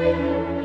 Música